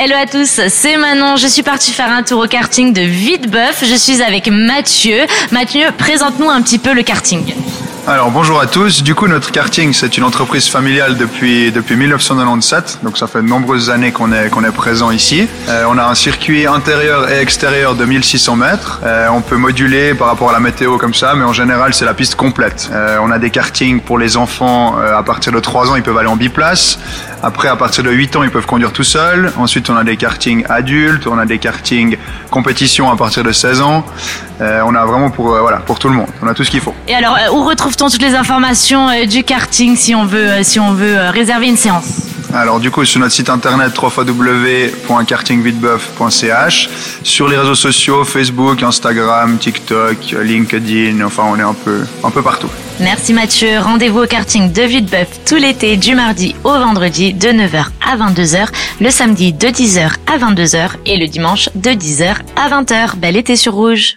Hello à tous, c'est Manon. Je suis partie faire un tour au karting de Vitebeuf. Je suis avec Mathieu. Mathieu, présente-nous un petit peu le karting. Alors bonjour à tous. Du coup, notre karting, c'est une entreprise familiale depuis depuis 1997. Donc ça fait de nombreuses années qu'on est qu'on est présent ici. Euh, on a un circuit intérieur et extérieur de 1600 mètres. Euh, on peut moduler par rapport à la météo comme ça, mais en général c'est la piste complète. Euh, on a des kartings pour les enfants à partir de 3 ans, ils peuvent aller en biplace. Après, à partir de 8 ans, ils peuvent conduire tout seuls. Ensuite, on a des kartings adultes, on a des kartings compétition à partir de 16 ans. on a vraiment pour voilà pour tout le monde. On a tout ce qu'il faut. Et alors, où retrouve toutes les informations euh, du karting si on veut, euh, si on veut euh, réserver une séance? Alors du coup sur notre site internet www.kartingvitbeuf.ch, sur les réseaux sociaux Facebook, Instagram, TikTok, LinkedIn, enfin on est un peu un peu partout. Merci Mathieu, rendez-vous au karting de Vitebeuf tout l'été du mardi au vendredi de 9h à 22h, le samedi de 10h à 22h et le dimanche de 10h à 20h. Bel été sur rouge.